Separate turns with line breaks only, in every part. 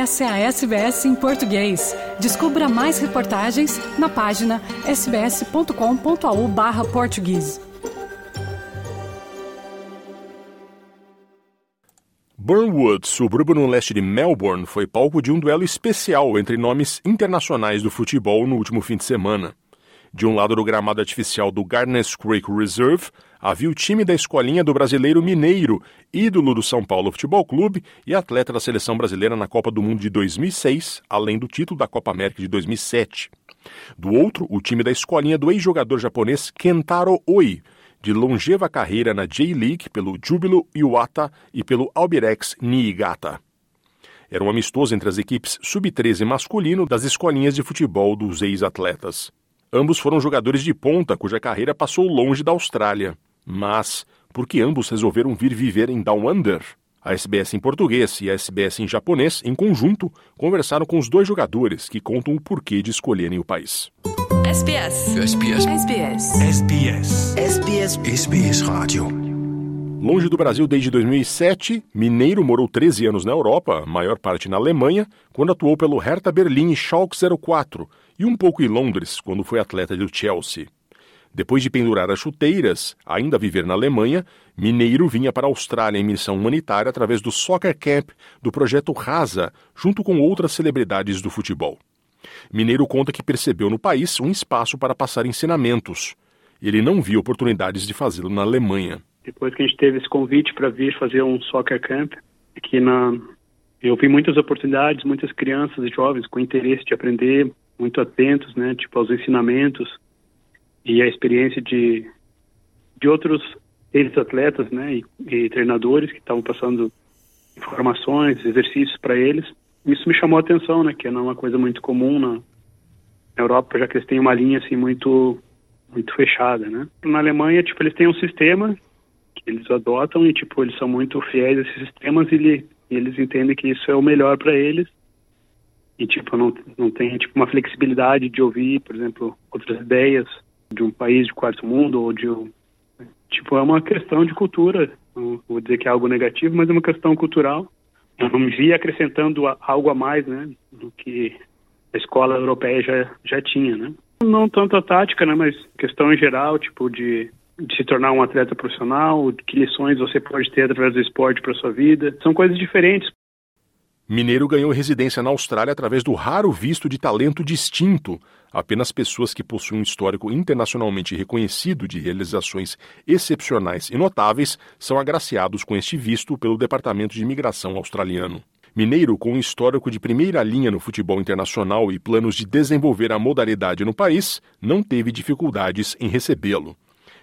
Essa é a SBS em português. Descubra mais reportagens na página sbs.com.au/português.
Burnwood, subúrbio no leste de Melbourne, foi palco de um duelo especial entre nomes internacionais do futebol no último fim de semana. De um lado do gramado artificial do Gardner's Creek Reserve, havia o time da escolinha do brasileiro Mineiro, ídolo do São Paulo Futebol Clube e atleta da seleção brasileira na Copa do Mundo de 2006, além do título da Copa América de 2007. Do outro, o time da escolinha do ex-jogador japonês Kentaro Oi, de longeva carreira na J-League pelo Júbilo Iwata e pelo Albirex Niigata. Era um amistoso entre as equipes sub-13 masculino das escolinhas de futebol dos ex-atletas. Ambos foram jogadores de ponta cuja carreira passou longe da Austrália. Mas por que ambos resolveram vir viver em Down Under? A SBS em português e a SBS em japonês, em conjunto, conversaram com os dois jogadores que contam o porquê de escolherem o país.
SBS. SBS.
SBS.
SBS.
SBS.
SBS Rádio.
Longe do Brasil desde 2007, Mineiro morou 13 anos na Europa, maior parte na Alemanha, quando atuou pelo Hertha Berlim e Schalke 04, e um pouco em Londres, quando foi atleta do Chelsea. Depois de pendurar as chuteiras, ainda viver na Alemanha, Mineiro vinha para a Austrália em missão humanitária através do Soccer Camp do projeto Rasa, junto com outras celebridades do futebol. Mineiro conta que percebeu no país um espaço para passar ensinamentos. Ele não viu oportunidades de fazê-lo na Alemanha.
Depois que a gente teve esse convite para vir fazer um Soccer Camp aqui na eu vi muitas oportunidades, muitas crianças e jovens com interesse de aprender, muito atentos, né, tipo aos ensinamentos e a experiência de de outros ex-atletas, né, e, e, treinadores que estavam passando informações, exercícios para eles. Isso me chamou a atenção, né, que não é uma coisa muito comum na, na Europa, já que eles têm uma linha assim muito muito fechada, né? Na Alemanha, tipo, eles têm um sistema que eles adotam e tipo eles são muito fiéis a esses sistemas e, ele, eles entendem que isso é o melhor para eles e tipo não não tem tipo uma flexibilidade de ouvir, por exemplo, outras ideias de um país de quarto mundo ou de um tipo é uma questão de cultura. Vou dizer que é algo negativo, mas é uma questão cultural. Eu não me vi acrescentando algo a mais, né, do que a escola europeia já já tinha, né? Não tanto a tática, né, mas questão em geral, tipo de de se tornar um atleta profissional, que lições você pode ter através do esporte para sua vida. São coisas diferentes.
Mineiro ganhou residência na Austrália através do raro visto de talento distinto. Apenas pessoas que possuem um histórico internacionalmente reconhecido de realizações excepcionais e notáveis são agraciados com este visto pelo Departamento de Imigração australiano. Mineiro, com um histórico de primeira linha no futebol internacional e planos de desenvolver a modalidade no país, não teve dificuldades em recebê-lo.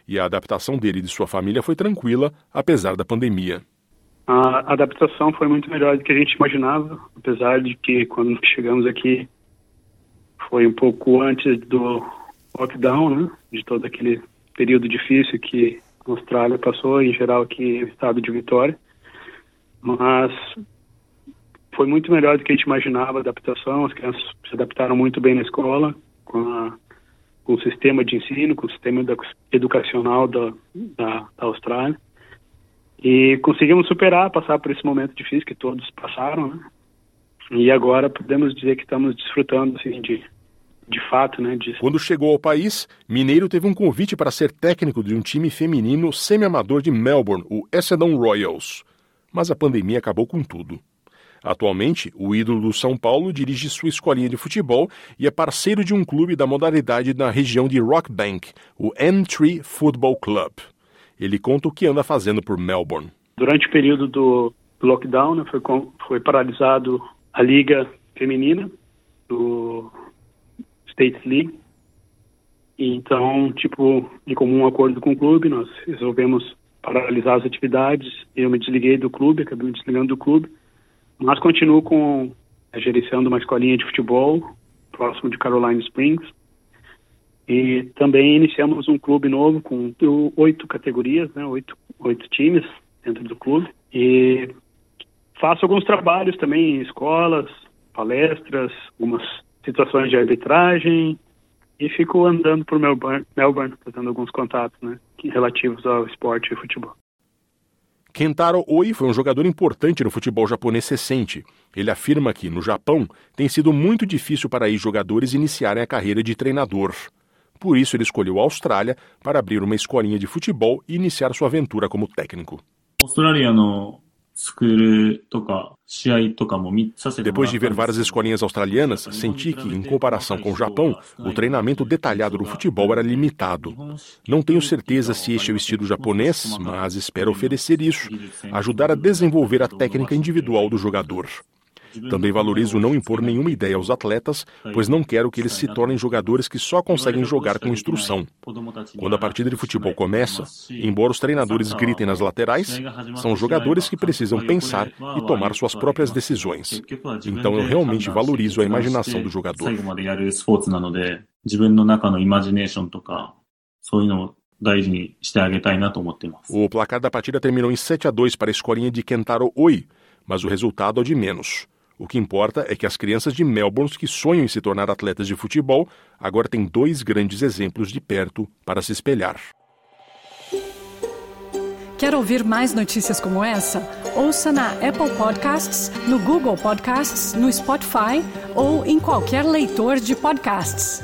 E a adaptação dele e de sua família foi tranquila, apesar da pandemia.
A adaptação foi muito melhor do que a gente imaginava, apesar de que quando chegamos aqui foi um pouco antes do lockdown, né? De todo aquele período difícil que a Austrália passou, em geral aqui no estado de Vitória. Mas foi muito melhor do que a gente imaginava a adaptação, as crianças se adaptaram muito bem na escola, com, a, com o sistema de ensino, com o sistema educacional da, da, da Austrália. E conseguimos superar, passar por esse momento difícil que todos passaram, né? E agora podemos dizer que estamos desfrutando, assim, de, de fato, né? De...
Quando chegou ao país, Mineiro teve um convite para ser técnico de um time feminino semi-amador de Melbourne, o Essendon Royals. Mas a pandemia acabou com tudo. Atualmente, o ídolo do São Paulo dirige sua escolinha de futebol e é parceiro de um clube da modalidade na região de Rockbank, o N3 Football Club. Ele conta o que anda fazendo por Melbourne.
Durante o período do lockdown, né, foi, foi paralisado a liga feminina do State League. Então, tipo, em comum acordo com o clube, nós resolvemos paralisar as atividades. Eu me desliguei do clube, acabei me desligando do clube, mas continuo com gerenciando uma escolinha de futebol próximo de Caroline Springs e também iniciamos um clube novo com oito categorias, né, oito, oito times dentro do clube. E faço alguns trabalhos também em escolas, palestras, algumas situações de arbitragem e fico andando por Melbourne, Melbourne fazendo alguns contatos né, relativos ao esporte e futebol.
Kentaro Oi foi um jogador importante no futebol japonês recente. Ele afirma que, no Japão, tem sido muito difícil para ex-jogadores iniciarem a carreira de treinador. Por isso, ele escolheu a Austrália para abrir uma escolinha de futebol e iniciar sua aventura como técnico. Depois de ver várias escolinhas australianas, senti que, em comparação com o Japão, o treinamento detalhado do futebol era limitado. Não tenho certeza se este é o estilo japonês, mas espero oferecer isso, ajudar a desenvolver a técnica individual do jogador. Também valorizo não impor nenhuma ideia aos atletas, pois não quero que eles se tornem jogadores que só conseguem jogar com instrução. Quando a partida de futebol começa, embora os treinadores gritem nas laterais, são jogadores que precisam pensar e tomar suas próprias decisões. Então eu realmente valorizo a imaginação do jogador. O placar da partida terminou em 7 a 2 para a escolinha de Kentaro Oi, mas o resultado é de menos. O que importa é que as crianças de Melbourne que sonham em se tornar atletas de futebol agora têm dois grandes exemplos de perto para se espelhar.
Quer ouvir mais notícias como essa? Ouça na Apple Podcasts, no Google Podcasts, no Spotify ou em qualquer leitor de podcasts.